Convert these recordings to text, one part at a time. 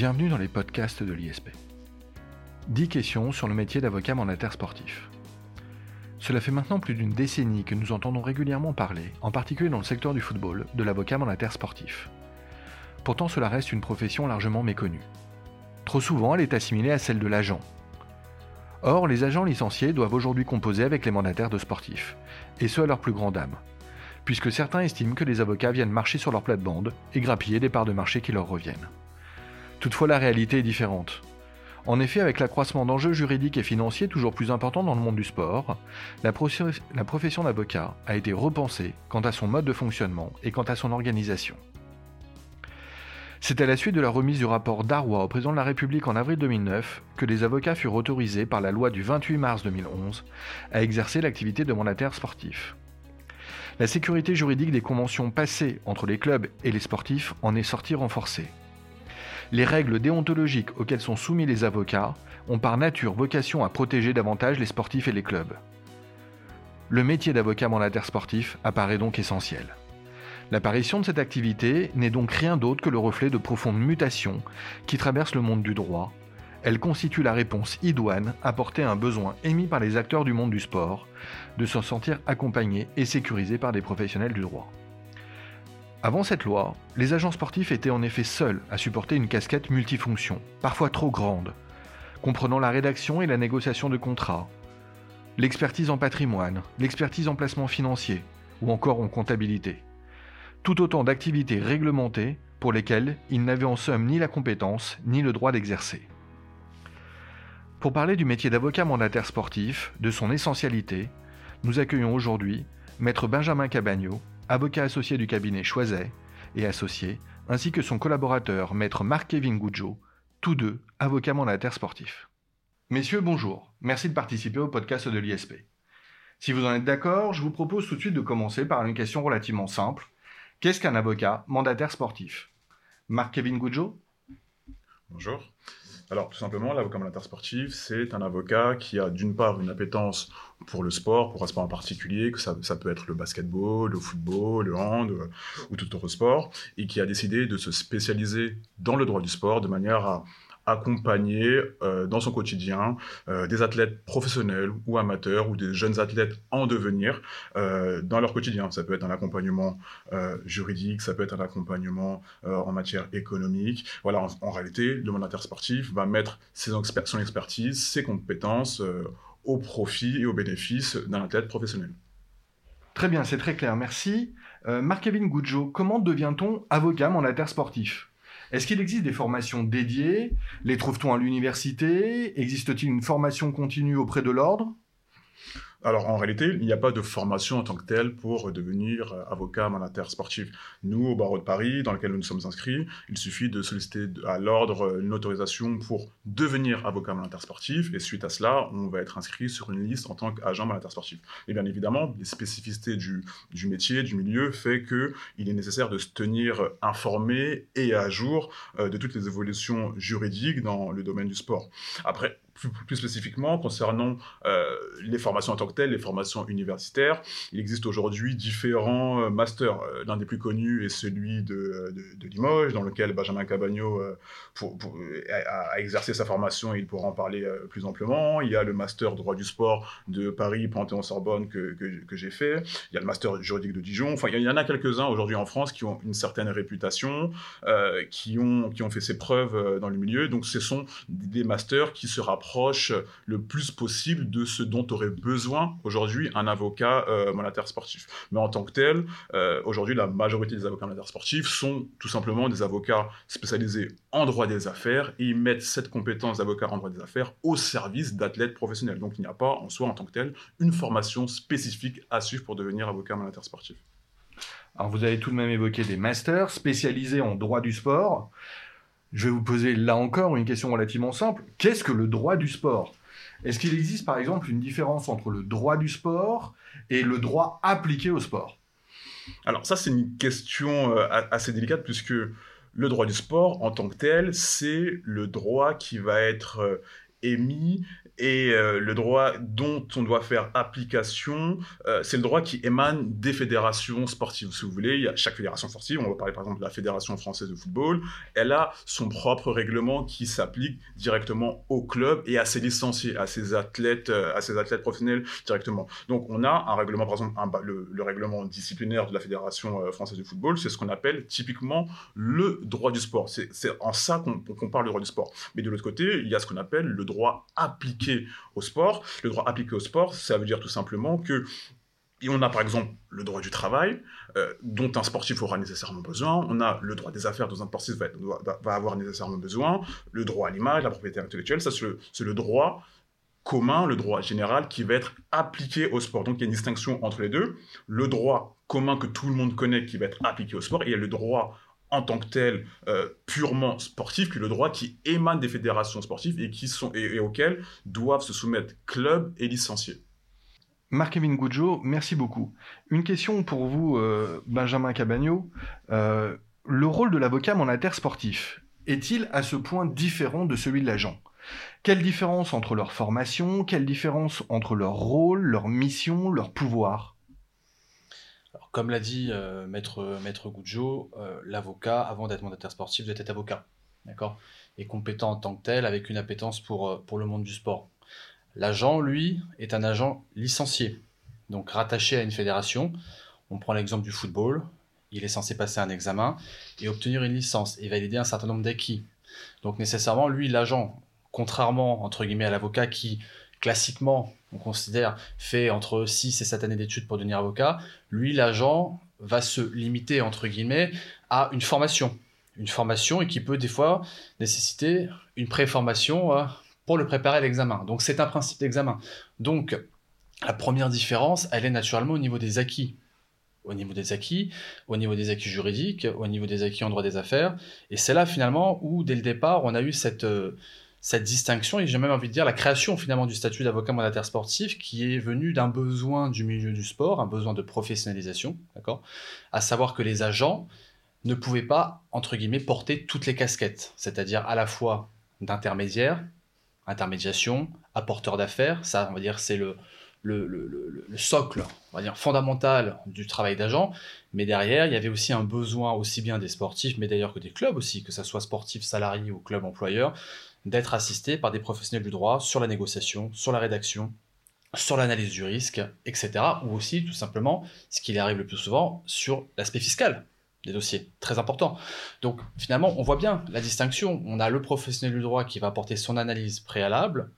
Bienvenue dans les podcasts de l'ISP. 10 questions sur le métier d'avocat mandataire sportif. Cela fait maintenant plus d'une décennie que nous entendons régulièrement parler, en particulier dans le secteur du football, de l'avocat mandataire sportif. Pourtant cela reste une profession largement méconnue. Trop souvent elle est assimilée à celle de l'agent. Or, les agents licenciés doivent aujourd'hui composer avec les mandataires de sportifs, et ce à leur plus grande âme, puisque certains estiment que les avocats viennent marcher sur leur plate-bande et grappiller des parts de marché qui leur reviennent. Toutefois, la réalité est différente. En effet, avec l'accroissement d'enjeux juridiques et financiers toujours plus importants dans le monde du sport, la, profession d'avocat a été repensée quant à son mode de fonctionnement et quant à son organisation. C'est à la suite de la remise du rapport Darrois au président de la République en avril 2009 que les avocats furent autorisés par la loi du 28 mars 2011 à exercer l'activité de mandataire sportif. La sécurité juridique des conventions passées entre les clubs et les sportifs en est sortie renforcée. Les règles déontologiques auxquelles sont soumis les avocats ont par nature vocation à protéger davantage les sportifs et les clubs. Le métier d'avocat mandataire sportif apparaît donc essentiel. L'apparition de cette activité n'est donc rien d'autre que le reflet de profondes mutations qui traversent le monde du droit. Elle constitue la réponse idoine apportée à un besoin émis par les acteurs du monde du sport de se sentir accompagnés et sécurisés par des professionnels du droit. Avant cette loi, les agents sportifs étaient en effet seuls à supporter une casquette multifonction, parfois trop grande, comprenant la rédaction et la négociation de contrats, l'expertise en patrimoine, l'expertise en placement financier ou encore en comptabilité tout autant d'activités réglementées pour lesquelles ils n'avaient en somme ni la compétence ni le droit d'exercer. Pour parler du métier d'avocat mandataire sportif, de son essentialité, nous accueillons aujourd'hui Maître Benjamin Cabagno, avocat associé du cabinet Choiset et associé, ainsi que son collaborateur Maître Marc-Kevin Goudjo, tous deux avocats mandataires sportifs. Messieurs, bonjour. Merci de participer au podcast de l'ISP. Si vous en êtes d'accord, je vous propose tout de suite de commencer par une question relativement simple Qu'est-ce qu'un avocat mandataire sportif? Marc-Kevin Goudjo Bonjour. Alors, tout simplement, l'avocat mandataire sportif, c'est un avocat qui a d'une part une appétence pour le sport, pour un sport en particulier, que ça, ça, peut être le basketball, le football, le hand euh, ou tout autre sport, et qui a décidé de se spécialiser dans le droit du sport de manière à accompagner euh, dans son quotidien euh, des athlètes professionnels ou amateurs ou des jeunes athlètes en devenir euh, dans leur quotidien. Ça peut être un accompagnement juridique, ça peut être un accompagnement en matière économique. Voilà, en, réalité, le mandataire sportif va mettre son expertise, ses compétences au profit et au bénéfice d'un athlète professionnel. Très bien, c'est très clair, merci. Marc-Kevin Goudjo, comment devient-on avocat mandataire sportif est-ce qu'il existe des formations dédiées? Les trouve-t-on à l'université? Existe-t-il une formation continue auprès de l'ordre? Alors en réalité, il n'y a pas de formation en tant que telle pour devenir euh, avocat mandataire sportif. Nous, au barreau de Paris, dans lequel nous nous sommes inscrits, il suffit de solliciter à l'ordre euh, une autorisation pour devenir avocat mandataire sportif, et suite à cela, on va être inscrit sur une liste en tant qu'agent mandataire sportif. Et bien évidemment, les spécificités du, du métier, du milieu, fait qu'il est nécessaire de se tenir informé et à jour euh, de toutes les évolutions juridiques dans le domaine du sport. Après, plus, spécifiquement, concernant euh, les formations en tant que telles, les formations universitaires, il existe aujourd'hui différents euh, masters. Euh, l'un des plus connus est celui de, de, Limoges, dans lequel Benjamin Cabagno a, exercé sa formation et il pourra en parler plus amplement. Il y a le master droit du sport de Paris, Panthéon-Sorbonne que, que, que j'ai fait. Il y a le master juridique de Dijon. Enfin, il y en a quelques-uns aujourd'hui en France qui ont une certaine réputation, qui, ont, qui ont fait ses preuves dans le milieu. Donc, ce sont des masters qui se rapprochent le plus possible de ce dont aurait besoin aujourd'hui un avocat euh, monétaire sportif. Mais en tant que tel, euh, aujourd'hui, la majorité des avocats monétaires sportifs sont tout simplement des avocats spécialisés en droit des affaires et ils mettent cette compétence d'avocat en droit des affaires au service d'athlètes professionnels. Donc il n'y a pas en soi, en tant que tel, une formation spécifique à suivre pour devenir avocat monétaire sportif. Alors vous avez tout de même évoqué des masters spécialisés en droit du sport. Je vais vous poser là encore une question relativement simple. Qu'est-ce que le droit du sport? Est-ce qu'il existe par exemple une différence entre le droit du sport et le droit appliqué au sport? Alors ça c'est une question euh, assez délicate puisque le droit du sport en tant que tel, c'est le droit qui va être euh, émis et euh, le droit dont on doit faire application, euh, c'est le droit qui émane des fédérations sportives. Si vous voulez, il y a chaque fédération sportive, on va parler par exemple de la Fédération française de football, elle a son propre règlement qui s'applique directement au club et à ses licenciés, à ses athlètes, euh, à ses athlètes professionnels directement. Donc on a un règlement, par exemple, le, règlement disciplinaire de la Fédération française de football, c'est ce qu'on appelle typiquement le droit du sport. C'est en ça qu'on parle du droit du sport. Mais de l'autre côté, il y a ce qu'on appelle le droit appliqué au sport. Le droit appliqué au sport, ça veut dire tout simplement que on a par exemple le droit du travail, euh, dont un sportif aura nécessairement besoin. On a le droit des affaires, dont un sportif va, avoir nécessairement besoin. Le droit à l'image, la propriété intellectuelle, ça c'est le, droit commun, le droit général qui va être appliqué au sport. Donc il y a une distinction entre les deux. Le droit commun que tout le monde connaît qui va être appliqué au sport, et il y a le droit en tant que tel euh, purement sportif que le droit qui émane des fédérations sportives et, auxquelles doivent se soumettre clubs et licenciés. Marc-Kevin Goudjo, merci beaucoup. Une question pour vous, euh, Benjamin Cabagno. Euh, le rôle de l'avocat mandataire sportif est-il à ce point différent de celui de l'agent? Quelle différence entre leur formation Quelle différence entre leur rôle, leur mission, leur pouvoir? Comme l'a dit euh, Maître, Maître Goudjo, euh, l'avocat, avant d'être mandataire sportif, doit être avocat. D'accord? Et compétent en tant que tel, avec une appétence pour, euh, pour le monde du sport. L'agent, lui, est un agent licencié, donc rattaché à une fédération. On prend l'exemple du football. Il est censé passer un examen et obtenir une licence et valider un certain nombre d'acquis. Donc nécessairement, lui, l'agent, contrairement entre guillemets à l'avocat qui classiquement, on considère, fait entre 6 et 7 années d'études pour devenir avocat, lui, l'agent va se limiter, entre guillemets, à une formation. Une formation et qui peut des fois nécessiter une préformation euh, pour le préparer à l'examen. Donc c'est un principe d'examen. Donc la première différence, elle est naturellement au niveau des acquis. Au niveau des acquis, au niveau des acquis juridiques, au niveau des acquis en droit des affaires. Et c'est là finalement où, dès le départ, on a eu cette... Euh, cette distinction et j'ai même envie de dire la création finalement du statut d'avocat mandataire sportif qui est venu d'un besoin du milieu du sport, un besoin de professionnalisation, d'accord? À savoir que les agents ne pouvaient pas, entre guillemets, porter toutes les casquettes, c'est-à-dire à la fois d'intermédiaire, intermédiation, apporteur d'affaires, ça on va dire c'est le, le, le, le, socle, on va dire fondamental du travail d'agent, mais derrière il y avait aussi un besoin aussi bien des sportifs, mais d'ailleurs que des clubs aussi, que ce soit sportif salarié ou club employeur, d'être assisté par des professionnels du droit sur la négociation, sur la rédaction, sur l'analyse du risque, etc. Ou aussi, tout simplement, ce qui arrive le plus souvent, sur l'aspect fiscal des dossiers, très important. Donc finalement, on voit bien la distinction. On a le professionnel du droit qui va apporter son analyse préalable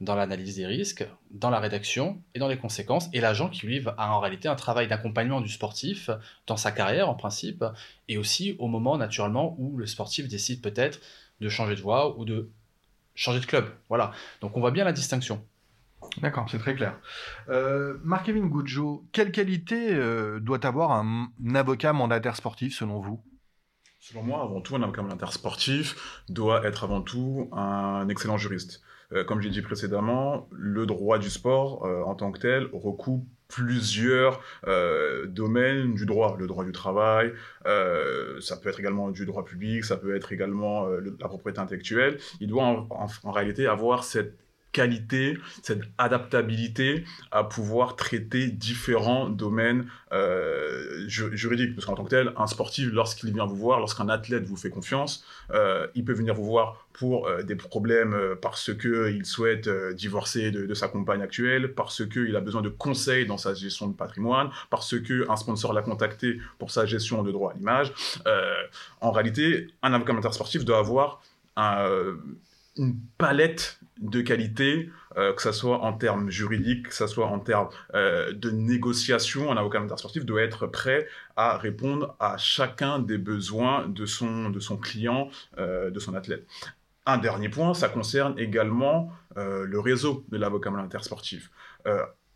dans l'analyse des risques, dans la rédaction et dans les conséquences, et l'agent qui lui a en réalité un travail d'accompagnement du sportif dans sa carrière en principe, et aussi au moment naturellement où le sportif décide peut-être de changer de voie ou de changer de club. Voilà. Donc on voit bien la distinction. D'accord, c'est très clair. Euh, Marc-Kevin Goudjo, quelle qualité euh, doit avoir un, avocat mandataire sportif selon vous? Selon moi, avant tout, un avocat mandataire sportif doit être avant tout un excellent juriste. Euh, comme j'ai dit précédemment, le droit du sport en tant que tel recoupe plusieurs euh, domaines du droit, le droit du travail, euh, ça peut être également du droit public, ça peut être également euh, la propriété intellectuelle. Il doit en, réalité avoir cette qualité, cette adaptabilité à pouvoir traiter différents domaines euh, juridiques. Parce qu'en tant que tel, un sportif, lorsqu'il vient vous voir, lorsqu'un athlète vous fait confiance, euh, il peut venir vous voir pour euh, des problèmes parce qu'il souhaite divorcer de, sa compagne actuelle, parce qu'il a besoin de conseils dans sa gestion de patrimoine, parce qu'un sponsor l'a contacté pour sa gestion de droit à l'image. en réalité, un avocat sportif doit avoir une palette de qualité, euh, que ce soit en termes juridiques, que ce soit en termes euh, de négociation. Un avocat sportif doit être prêt à répondre à chacun des besoins de son, client, euh, de son athlète. Un dernier point, ça concerne également le réseau de l'avocat sportif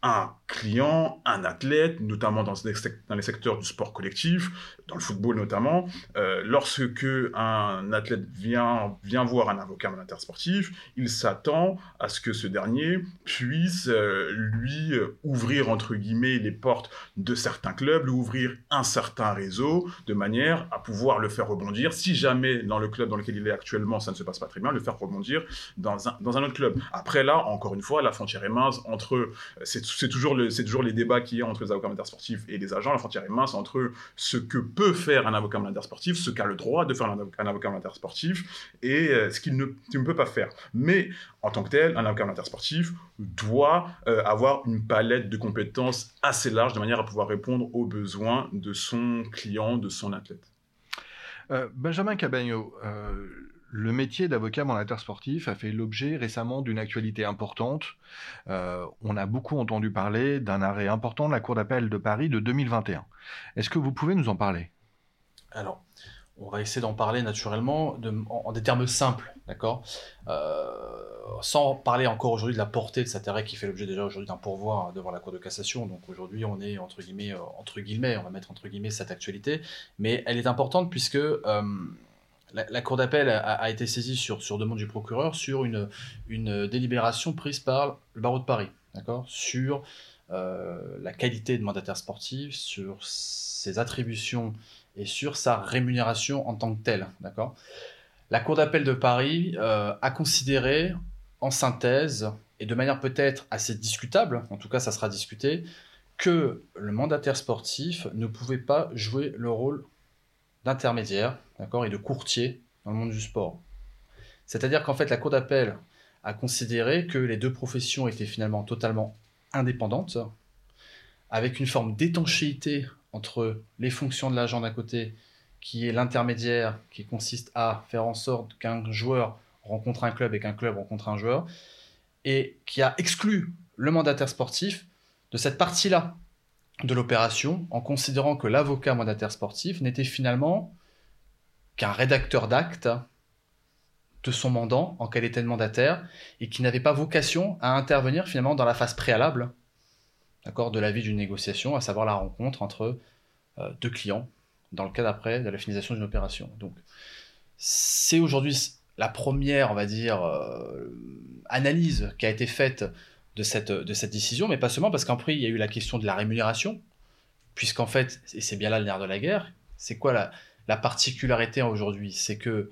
un client, un athlète, notamment dans, les secteurs du sport collectif, dans le football notamment, euh, lorsque un athlète vient, voir un avocat monétaire sportif, il s'attend à ce que ce dernier puisse euh, lui euh, ouvrir entre guillemets les portes de certains clubs, lui ouvrir un certain réseau, de manière à pouvoir le faire rebondir. Si jamais dans le club dans lequel il est actuellement ça ne se passe pas très bien, le faire rebondir dans un, dans un autre club. Après là, encore une fois, la frontière est mince entre c'est c'est toujours, le, toujours les débats qu'il y a entre les avocats monétaires sportifs et les agents. La frontière est mince entre ce que peut faire un avocat monétaire sportif, ce qu'a le droit de faire un, avocat monétaire sportif et euh, ce qu'il ne, peut pas faire. Mais en tant que tel, un avocat sportif doit euh, avoir une palette de compétences assez large de manière à pouvoir répondre aux besoins de son client, de son athlète. Euh, Benjamin Cabagno, le métier d'avocat mandataire sportif a fait l'objet récemment d'une actualité importante. Euh, on a beaucoup entendu parler d'un arrêt important de la Cour d'appel de Paris de 2021. Est-ce que vous pouvez nous en parler? Alors, on va essayer d'en parler naturellement en, des termes simples, d'accord? Euh, Sans parler encore aujourd'hui de la portée de cet arrêt qui fait l'objet déjà aujourd'hui d'un pourvoi devant la Cour de cassation. Donc aujourd'hui, on est entre guillemets, euh, entre guillemets, on va mettre entre guillemets cette actualité, mais elle est importante puisque la, Cour d'appel a, été saisie sur, demande du procureur sur une, délibération prise par le barreau de Paris, sur euh, la qualité de mandataire sportif, sur ses attributions et sur sa rémunération en tant que telle, d'accord. La Cour d'appel de Paris euh, a considéré, en synthèse, et de manière peut-être assez discutable, en tout cas ça sera discuté, que le mandataire sportif ne pouvait pas jouer le rôle d'intermédiaire d'accord, et de courtier dans le monde du sport. C'est-à-dire qu'en fait, la Cour d'appel a considéré que les deux professions étaient finalement totalement indépendantes, avec une forme d'étanchéité entre les fonctions de l'agent d'un côté, qui est l'intermédiaire, qui consiste à faire en sorte qu'un joueur rencontre un club et qu'un club rencontre un joueur, et qui a exclu le mandataire sportif de cette partie-là de l'opération, en considérant que l'avocat mandataire sportif n'était finalement qu'un rédacteur d'acte de son mandant en qualité de mandataire et qui n'avait pas vocation à intervenir finalement dans la phase préalable d'accord, de la vie d'une négociation, à savoir la rencontre entre euh, deux clients dans le cas d'après de la finalisation d'une opération. Donc c'est aujourd'hui la première, on va dire, euh, analyse qui a été faite de cette, de cette décision, mais pas seulement parce qu'après il y a eu la question de la rémunération, puisqu'en fait, et c'est bien là le nerf de la guerre, c'est quoi la, la particularité aujourd'hui, c'est que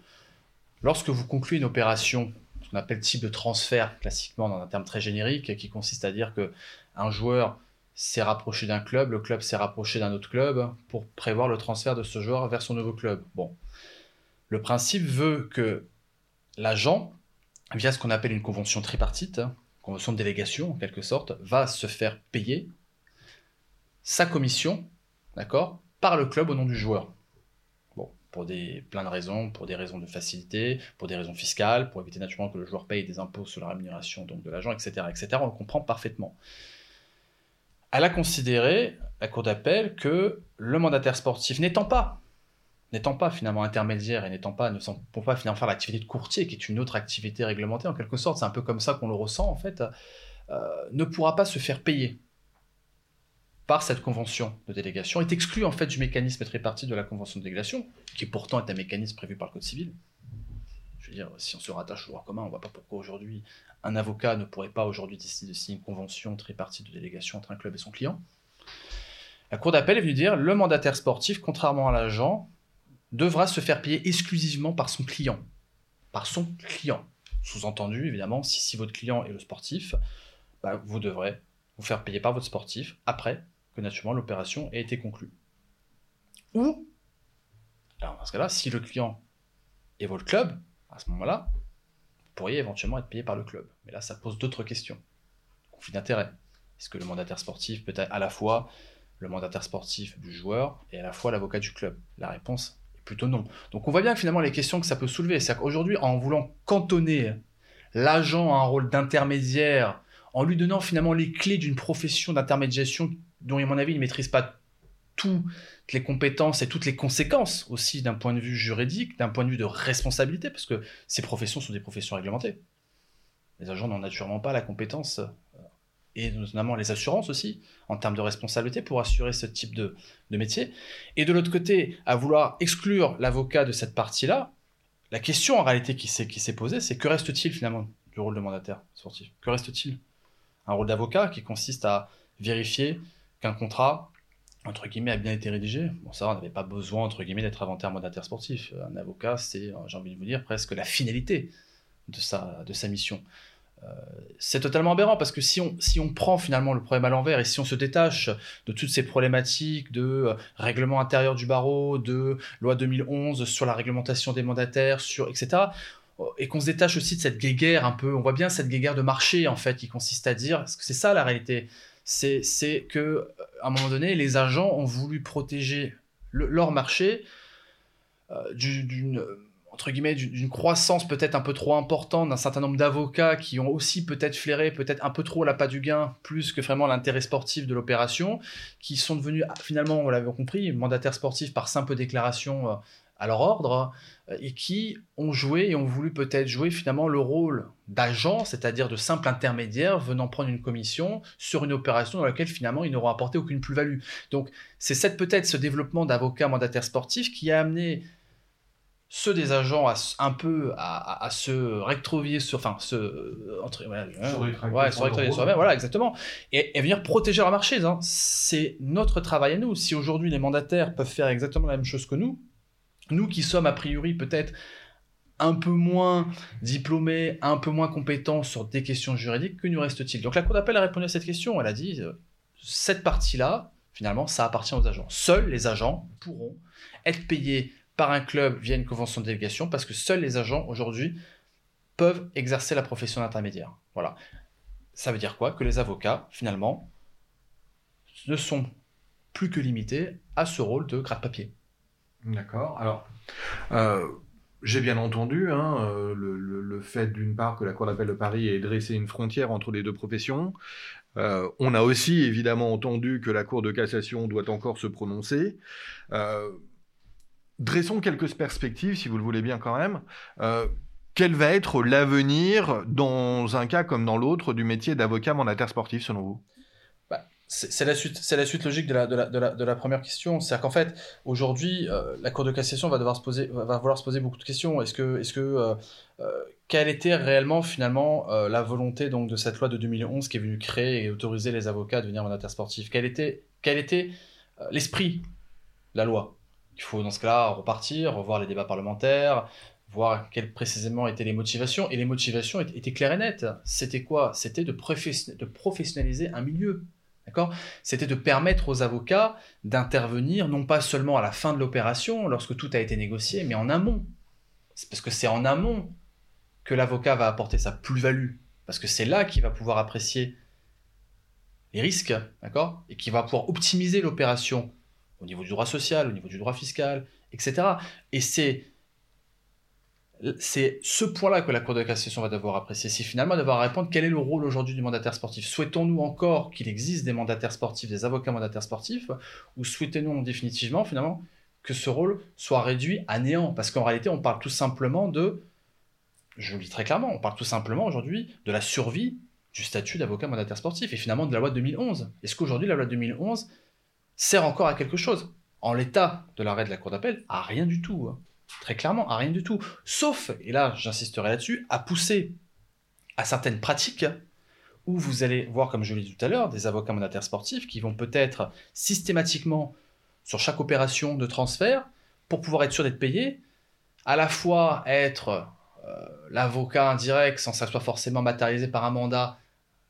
lorsque vous concluez une opération, ce qu'on appelle type de transfert classiquement dans un terme très générique, qui consiste à dire que un joueur s'est rapproché d'un club, le club s'est rapproché d'un autre club pour prévoir le transfert de ce joueur vers son nouveau club. Bon, le principe veut que l'agent, via ce qu'on appelle une convention tripartite, convention de délégation en quelque sorte, va se faire payer sa commission, d'accord, par le club au nom du joueur pour des, plein de raisons, pour des raisons de facilité, pour des raisons fiscales, pour éviter naturellement que le joueur paye des impôts sur la rémunération donc de l'agent, etc., etc. On le comprend parfaitement. Elle a considéré, la Cour d'appel, que le mandataire sportif n'étant pas n'étant pas finalement intermédiaire et n'étant pas, ne pour pas finalement faire l'activité de courtier, qui est une autre activité réglementée en quelque sorte, c'est un peu comme ça qu'on le ressent en fait, euh, ne pourra pas se faire payer par cette convention de délégation est exclu en fait du mécanisme tripartite de la convention de délégation, qui pourtant est un mécanisme prévu par le Code civil. Je veux dire, si on se rattache au droit commun, on ne voit pas pourquoi aujourd'hui un avocat ne pourrait pas aujourd'hui décider de signer une convention tripartite de délégation entre un club et son client. La Cour d'appel est venue dire le mandataire sportif, contrairement à l'agent, devra se faire payer exclusivement par son client. Par son client. Sous-entendu, évidemment, si, votre client est le sportif, bah, vous devrez vous faire payer par votre sportif après que naturellement l'opération ait été conclue. Ou, alors dans ce cas-là, si le client est votre club, à ce moment-là, vous pourriez éventuellement être payé par le club. Mais là, ça pose d'autres questions. Conflit d'intérêt. Est-ce que le mandataire sportif peut être à la fois le mandataire sportif du joueur et à la fois l'avocat du club? La réponse plutôt non. Donc on voit bien finalement les questions que ça peut soulever. C'est qu'aujourd'hui, en voulant cantonner l'agent à un rôle d'intermédiaire, en lui donnant finalement les clés d'une profession d'intermédiation dont, à mon avis, il ne maîtrise pas toutes les compétences et toutes les conséquences aussi d'un point de vue juridique, d'un point de vue de responsabilité, parce que ces professions sont des professions réglementées. Les agents n'ont naturellement pas la compétence et notamment les assurances aussi, en termes de responsabilité, pour assurer ce type de, de métier. Et de l'autre côté, à vouloir exclure l'avocat de cette partie-là, la question en réalité qui s'est posée, c'est que reste-t-il finalement du rôle de mandataire sportif? Que reste-t-il? Un rôle d'avocat qui consiste à vérifier qu'un contrat, entre guillemets, a bien été rédigé? Bon, ça, on n'avait pas besoin, entre guillemets, d'être inventaire mandataire sportif. Un avocat, c'est, j'ai envie de vous dire, presque la finalité de sa, de sa mission. Euh, c'est totalement aberrant parce que si on, si on prend finalement le problème à l'envers et si on se détache de toutes ces problématiques de euh, règlement intérieur du barreau, de loi 2011 sur la réglementation des mandataires, sur, etc., et qu'on se détache aussi de cette guéguerre un peu, on voit bien cette guéguerre de marché en fait qui consiste à dire, parce que c'est ça la réalité, c'est, c'est que à un moment donné, les agents ont voulu protéger leur marché euh, d'une entre guillemets, d'une croissance peut-être un peu trop importante d'un certain nombre d'avocats qui ont aussi peut-être flairé peut-être un peu trop la pas du gain, plus que vraiment l'intérêt sportif de l'opération, qui sont devenus finalement, on l'avait compris, mandataires sportifs par simple déclaration euh, à leur ordre, euh, et qui ont joué et ont voulu peut-être jouer finalement le rôle d'agent, c'est-à-dire de simple intermédiaire venant prendre une commission sur une opération dans laquelle finalement ils n'auront apporté aucune plus-value. Donc c'est peut-être ce développement d'avocats mandataires sportifs qui a amené ceux des agents à, un peu à, se rétrovier sur, enfin, se, entre, voilà, ouais, se rétrovier sur eux voilà, exactement, et, venir protéger leur marché. Hein. C'est notre travail à nous. Si aujourd'hui les mandataires peuvent faire exactement la même chose que nous, nous qui sommes a priori peut-être un peu moins diplômés, un peu moins compétents sur des questions juridiques, que nous reste-t-il? Donc la Cour d'appel a répondu à cette question. Elle a dit euh, cette partie-là, finalement, ça appartient aux agents. Seuls les agents pourront être payés par un club via une convention de délégation parce que seuls les agents aujourd'hui peuvent exercer la profession d'intermédiaire. Voilà. Ça veut dire quoi? Que les avocats, finalement, ne sont plus que limités à ce rôle de gratte-papier. D'accord. Alors, euh, j'ai bien entendu hein, euh, le, fait d'une part que la Cour d'appel de Paris ait dressé une frontière entre les deux professions. Euh, on a aussi évidemment entendu que la Cour de cassation doit encore se prononcer dressons quelques perspectives, si vous le voulez bien quand même. Euh, quel va être l'avenir, dans un cas comme dans l'autre, du métier d'avocat mandataire sportif, selon vous? Bah, c'est la suite, la suite logique de la, première question. C'est-à-dire qu'en fait, aujourd'hui, euh, la Cour de cassation va devoir se poser, va vouloir se poser beaucoup de questions. Est-ce que, est-ce que, euh, quelle était réellement finalement la volonté donc de cette loi de 2011 qui est venue créer et autoriser les avocats à devenir mandataires sportifs? Quel était, quel était l'esprit la loi? Il faut dans ce cas-là repartir, revoir les débats parlementaires, voir quelles précisément étaient les motivations. Et les motivations étaient claires et nettes. C'était quoi? C'était de, professionnaliser un milieu. D'accord? C'était de permettre aux avocats d'intervenir non pas seulement à la fin de l'opération, lorsque tout a été négocié, mais en amont. Parce que c'est en amont que l'avocat va apporter sa plus-value. Parce que c'est là qu'il va pouvoir apprécier les risques, d'accord? Et qu'il va pouvoir optimiser l'opération au niveau du droit social, au niveau du droit fiscal, etc. Et c'est c'est ce point-là que la Cour de cassation va devoir apprécier. C'est finalement devoir répondre quel est le rôle aujourd'hui du mandataire sportif? Souhaitons-nous encore qu'il existe des mandataires sportifs, des avocats mandataires sportifs, ou souhaitons-nous définitivement finalement que ce rôle soit réduit à néant? Parce qu'en réalité, on parle tout simplement de, je le dis très clairement, on parle tout simplement aujourd'hui de la survie du statut d'avocat mandataire sportif et finalement de la loi de 2011. Est-ce qu'aujourd'hui la loi de 2011 sert encore à quelque chose. En l'état de l'arrêt de la Cour d'appel, à rien du tout. Hein. Très clairement, à rien du tout. Sauf, et là j'insisterai là-dessus, à pousser à certaines pratiques où vous allez voir, comme je l'ai dit tout à l'heure, des avocats mandataires sportifs qui vont peut-être systématiquement, sur chaque opération de transfert, pour pouvoir être sûr d'être payé, à la fois être euh, l'avocat indirect sans que ça soit forcément matérialisé par un mandat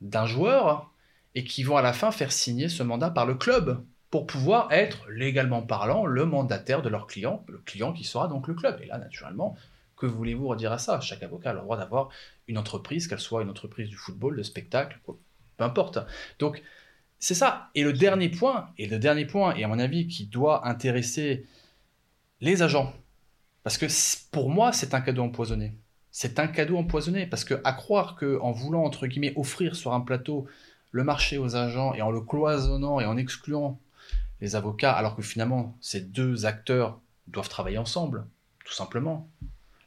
d'un joueur, et qui vont à la fin faire signer ce mandat par le club pour pouvoir être, légalement parlant, le mandataire de leur client, le client qui sera donc le club. Et là, naturellement, que voulez-vous redire à ça? Chaque avocat a le droit d'avoir une entreprise, qu'elle soit une entreprise du football, de spectacle, peu importe. Donc, c'est ça. Et le dernier point, et le dernier point, et à mon avis, qui doit intéresser les agents, parce que pour moi, c'est un cadeau empoisonné. C'est un cadeau empoisonné, parce que à croire qu'en voulant, entre guillemets, offrir sur un plateau le marché aux agents et en le cloisonnant et en excluant les avocats, alors que finalement, ces deux acteurs doivent travailler ensemble, tout simplement.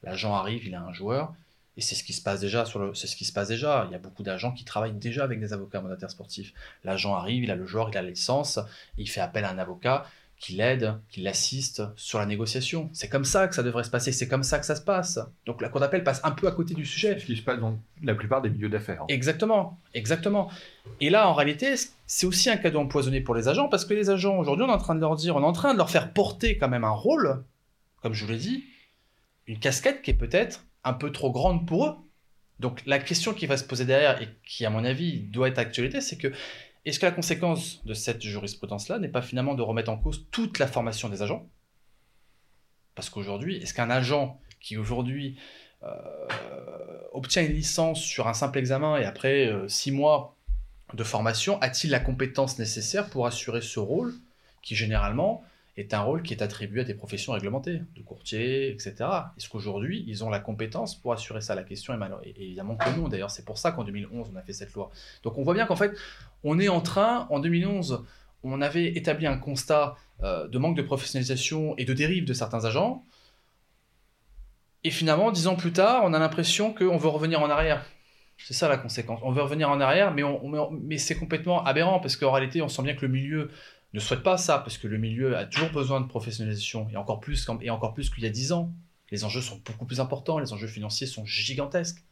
L'agent arrive, il a un joueur, Et c'est ce qui se passe déjà c'est ce qui se passe déjà. Il y a beaucoup d'agents qui travaillent déjà avec des avocats mandataires sportifs. L'agent arrive, il a le joueur, il a la licence, il fait appel à un avocat qui l'aide, qui l'assiste sur la négociation. C'est comme ça que ça devrait se passer, c'est comme ça que ça se passe. Donc la cour d'appel passe un peu à côté du sujet. Ce qui se passe dans la plupart des milieux d'affaires. Exactement, exactement. Et là, en réalité, c'est aussi un cadeau empoisonné pour les agents, parce que les agents, aujourd'hui, on est en train de leur dire, on est en train de leur faire porter quand même un rôle, comme je vous l'ai dit, une casquette qui est peut-être un peu trop grande pour eux. Donc la question qui va se poser derrière, et qui à mon avis doit être actualité, c'est que est-ce que la conséquence de cette jurisprudence-là n'est pas finalement de remettre en cause toute la formation des agents? Parce qu'aujourd'hui, est-ce qu'un agent qui aujourd'hui euh, obtient une licence sur un simple examen et après euh, six mois de formation, a-t-il la compétence nécessaire pour assurer ce rôle qui généralement est un rôle qui est attribué à des professions réglementées, de courtier, etc. Est-ce qu'aujourd'hui, ils ont la compétence pour assurer ça? La question est, évidemment que non. D'ailleurs, c'est pour ça qu'en 2011, on a fait cette loi. Donc on voit bien qu'en fait, on est en train, en 2011, on avait établi un constat euh, de manque de professionnalisation et de dérive de certains agents. Et finalement, dix ans plus tard, on a l'impression qu'on veut revenir en arrière. C'est ça la conséquence. On veut revenir en arrière, mais c'est complètement aberrant parce qu'en réalité, on sent bien que le milieu ne souhaite pas ça, parce que le milieu a toujours besoin de professionnalisation, et encore plus, et encore plus qu'il y a 10 ans. Les enjeux sont beaucoup plus importants, les enjeux financiers sont gigantesques.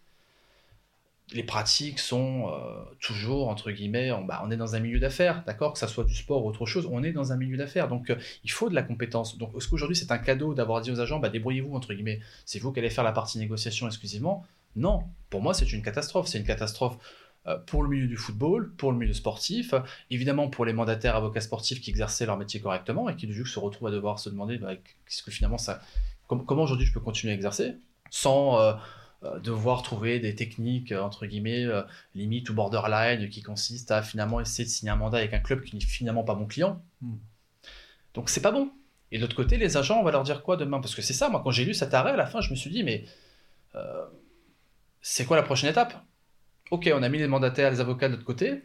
Les pratiques sont euh, toujours, entre guillemets, on, bah, on est dans un milieu d'affaires, d'accord? Que ça soit du sport ou autre chose, on est dans un milieu d'affaires. Donc, euh, il faut de la compétence. Donc, est-ce qu'aujourd'hui, c'est un cadeau d'avoir dit aux agents, bah, débrouillez-vous, entre guillemets, c'est vous qui allez faire la partie négociation exclusivement Non, pour moi, c'est une catastrophe. C'est une catastrophe pour le milieu du football, pour le milieu sportif, évidemment pour les mandataires avocats sportifs qui exerçaient leur métier correctement et qui du coup se retrouvent à devoir se demander bah, qu'est-ce que finalement ça, comment aujourd'hui je peux continuer à exercer sans euh, euh, devoir trouver des techniques entre guillemets limite ou borderline qui consistent à finalement essayer de signer un mandat avec un club qui n'est finalement pas mon client. Hmm. Donc c'est pas bon. Et de l'autre côté, les agents, on va leur dire quoi demain? Parce que c'est ça, moi quand j'ai lu cet arrêt à la fin, je me suis dit mais c'est quoi la prochaine étape? Ok, on a mis les mandataires, les avocats de l'autre côté,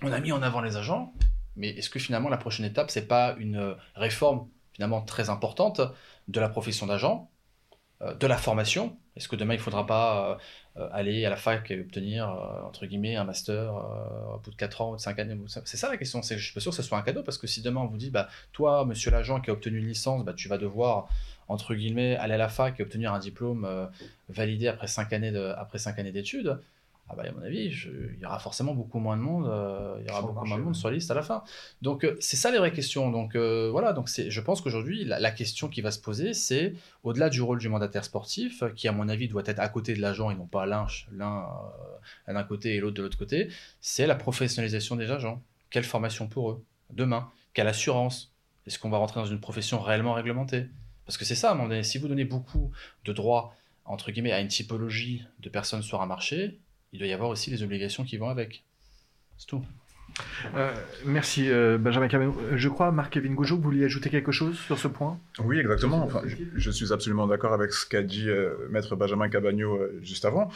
on a mis en avant les agents, mais est-ce que finalement la prochaine étape, c'est pas une euh, réforme finalement très importante de la profession d'agent, euh, de la formation? Est-ce que demain il ne faudra pas euh, aller à la fac et obtenir entre guillemets un master au bout de 4 ans ou de 5 années C'est ça la question. Je suis pas sûr que ce soit un cadeau parce que si demain on vous dit, bah toi, monsieur l'agent qui a obtenu une licence, bah, tu vas devoir entre guillemets aller à la fac et obtenir un diplôme validé après 5 années d'études ah bah, à mon avis, il y aura forcément beaucoup moins de monde, euh, il y aura beaucoup moins de monde sur la liste à la fin. Donc euh, c'est ça les vraies questions. Donc euh, voilà, donc je pense qu'aujourd'hui la, question qui va se poser, c'est au-delà du rôle du mandataire sportif, qui à mon avis doit être à côté de l'agent et non pas l'un l'un d'un côté et l'autre de l'autre côté, c'est la professionnalisation des agents. Quelle formation pour eux demain? Quelle assurance? Est-ce qu'on va rentrer dans une profession réellement réglementée? Parce que c'est ça, à un moment donné, si vous donnez beaucoup de droits entre guillemets à une typologie de personnes sur un marché, il doit y avoir aussi les obligations qui vont avec. C'est tout. Euh, merci euh, Benjamin Camino. Je crois, Marc-Kevin Goujo, vous vouliez ajouter quelque chose sur ce point? Oui, exactement. Enfin, je, suis absolument d'accord avec ce qu'a dit euh, Maître Benjamin Cabagno juste avant.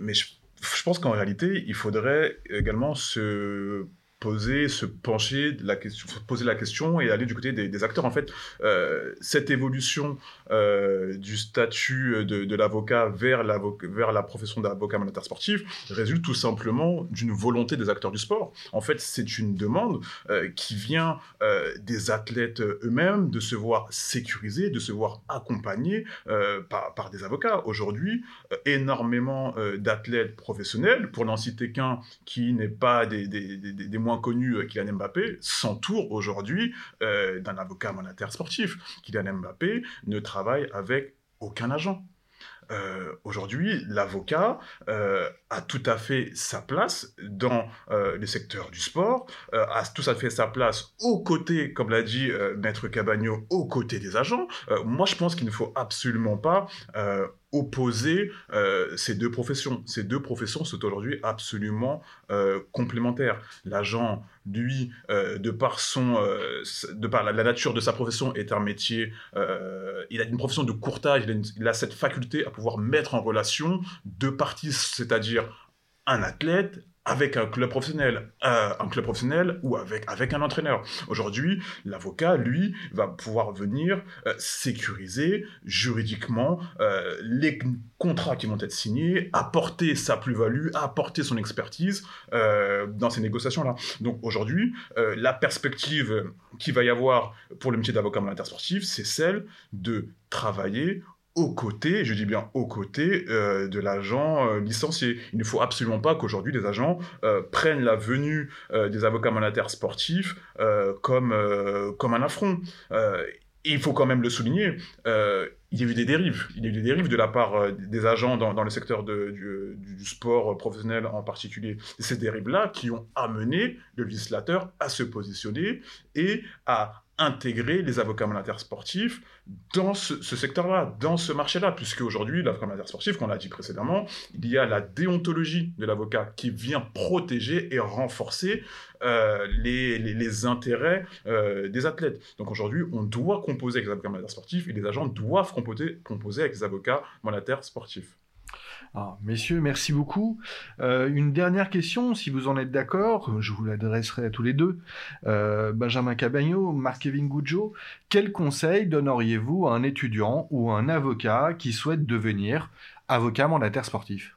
mais je, je pense qu'en réalité, il faudrait également se poser, se pencher, la question, poser la question et aller du côté des, acteurs. En fait, euh, cette évolution euh, du statut de, l'avocat vers, la profession d'avocat mandataire sportif résulte tout simplement d'une volonté des acteurs du sport. En fait, c'est une demande euh, qui vient des athlètes eux-mêmes de se voir sécurisés, de se voir accompagnés par, des avocats. Aujourd'hui, énormément d'athlètes professionnels, pour n'en citer qu'un qui n'est pas des, des, connu euh, Kylian Mbappé s'entoure aujourd'hui euh, d'un avocat monétaire sportif. Kylian Mbappé ne travaille avec aucun agent. Euh, aujourd'hui, l'avocat a tout à fait sa place dans le secteur du sport, a tout à fait sa place aux côtés, comme l'a dit Maître Cabagno, aux côtés des agents. moi, je pense qu'il ne faut absolument pas opposer euh, ces deux professions. Ces deux professions sont aujourd'hui absolument euh, complémentaires. L'agent, lui, euh, de par son, de par la, nature de sa profession, est un métier. il a une profession de courtage. il a, cette faculté à pouvoir mettre en relation deux parties, c'est-à-dire un athlète avec un club professionnel, euh, un club professionnel ou avec, avec un entraîneur. Aujourd'hui, l'avocat, lui, va pouvoir venir euh, sécuriser juridiquement euh, les contrats qui vont être signés, apporter sa plus-value, apporter son expertise dans ces négociations-là. Donc aujourd'hui, la perspective qu'il va y avoir pour le métier d'avocat en sportif, c'est celle de travailler aux côtés, je dis bien aux côtés euh, de l'agent euh, licencié. Il ne faut absolument pas qu'aujourd'hui des agents euh, prennent la venue des avocats mandataires sportifs comme, comme un affront. il faut quand même le souligner, il y a eu des dérives. Il y a eu des dérives de la part des agents dans, le secteur du, sport professionnel en particulier. Et ces dérives-là qui ont amené le législateur à se positionner et à intégrer les avocats mandataires sportifs dans ce, secteur-là, dans ce marché-là, puisque aujourd'hui, l'avocat mandataire sportif, comme on l'a dit précédemment, il y a la déontologie de l'avocat qui vient protéger et renforcer euh, les, intérêts euh, des athlètes. Donc aujourd'hui, on doit composer avec les avocats mandataires sportifs et les agents doivent composer, composer avec les avocats mandataires sportifs. Ah, messieurs, merci beaucoup. Euh, une dernière question, si vous en êtes d'accord, je vous l'adresserai à tous les deux. Euh, Benjamin Cabagno, Marc-Kevin Goudjo, quel conseil donneriez-vous à un étudiant ou un avocat qui souhaite devenir avocat mandataire sportif?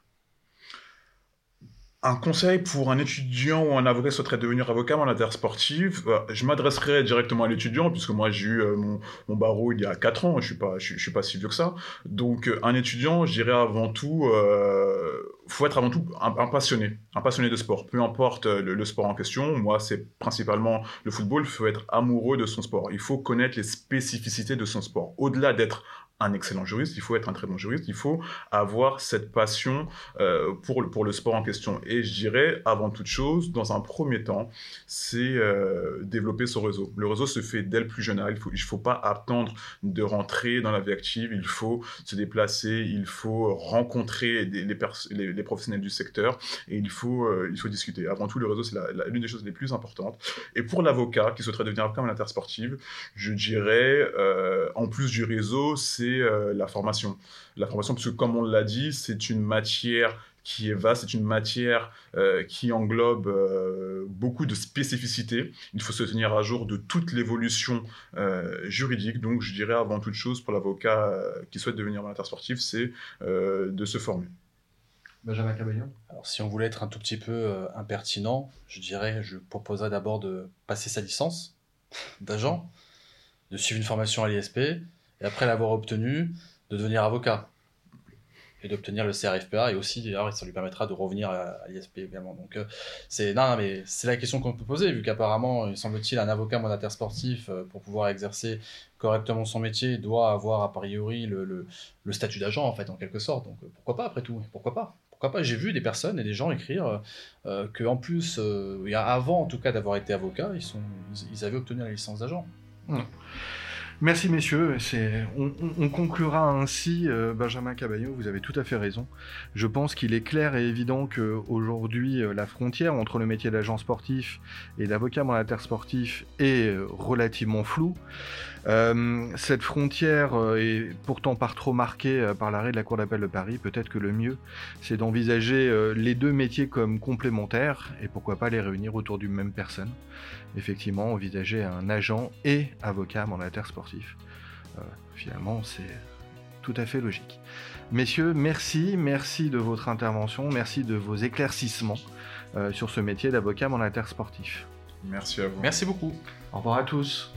Un conseil pour un étudiant ou un avocat qui souhaiterait devenir avocat mandataire sportif, euh, je m'adresserai directement à l'étudiant, puisque moi j'ai eu euh, mon, barreau il y a 4 ans, je suis je, suis pas si vieux que ça. Donc euh, un étudiant, je dirais avant tout, euh, faut être avant tout un, passionné, un passionné de sport, peu importe le, sport en question. Moi c'est principalement le football, il faut être amoureux de son sport. Il faut connaître les spécificités de son sport. Au-delà d'être un excellent juriste, il faut être un très bon juriste, il faut avoir cette passion euh, pour, le, pour le sport en question. Et je dirais, avant toute chose, dans un premier temps, c'est euh, développer son réseau. Le réseau se fait dès le plus jeune âge, il ne faut, il faut pas attendre de rentrer dans la vie active, il faut se déplacer, il faut rencontrer les, professionnels du secteur et il faut, euh, il faut discuter. Avant tout, le réseau, c'est l'une des choses les plus importantes. Et pour l'avocat qui souhaiterait devenir avocat en intersportive, je dirais, en plus du réseau, c'est euh, la formation. La formation, parce que comme on l'a dit, c'est une matière qui est vaste, c'est une matière euh, qui englobe euh, beaucoup de spécificités. Il faut se tenir à jour de toute l'évolution juridique. Donc, je dirais avant toute chose pour l'avocat qui souhaite devenir moniteur sportif, c'est de se former. Benjamin Caballon Alors, si on voulait être un tout petit peu impertinent, je dirais, je proposerais d'abord de passer sa licence d'agent, de suivre une formation à l'ISP, et après l'avoir obtenu, de devenir avocat et d'obtenir le CRFPA et aussi d'ailleurs ça lui permettra de revenir à, l'ISP également. Donc euh, c'est non, mais c'est la question qu'on peut poser vu qu'apparemment il semble-t-il un avocat mandataire sportif euh, pour pouvoir exercer correctement son métier doit avoir a priori le, statut d'agent en fait en quelque sorte. Donc euh, pourquoi pas après tout Pourquoi pas? Pourquoi pas? J'ai vu des personnes et des gens écrire euh, que en plus, avant en tout cas d'avoir été avocat, ils, sont, ils, avaient obtenu la licence d'agent. Mmh. Merci messieurs, on, conclura ainsi, euh, Benjamin Cabagnot, vous avez tout à fait raison. Je pense qu'il est clair et évident qu'aujourd'hui, euh, la frontière entre le métier d'agent sportif et d'avocat mandataire sportif est euh, relativement floue. Euh, cette frontière euh, est pourtant par trop marquée euh, par l'arrêt de la Cour d'appel de Paris. Peut-être que le mieux, c'est d'envisager les deux métiers comme complémentaires et pourquoi pas les réunir autour d'une même personne. Effectivement, envisager un agent et avocat mandataire sportif. finalement, c'est tout à fait logique. Messieurs, merci, merci de votre intervention, merci de vos éclaircissements sur ce métier d'avocat mandataire sportif. Merci à vous. Merci beaucoup. Au revoir à tous.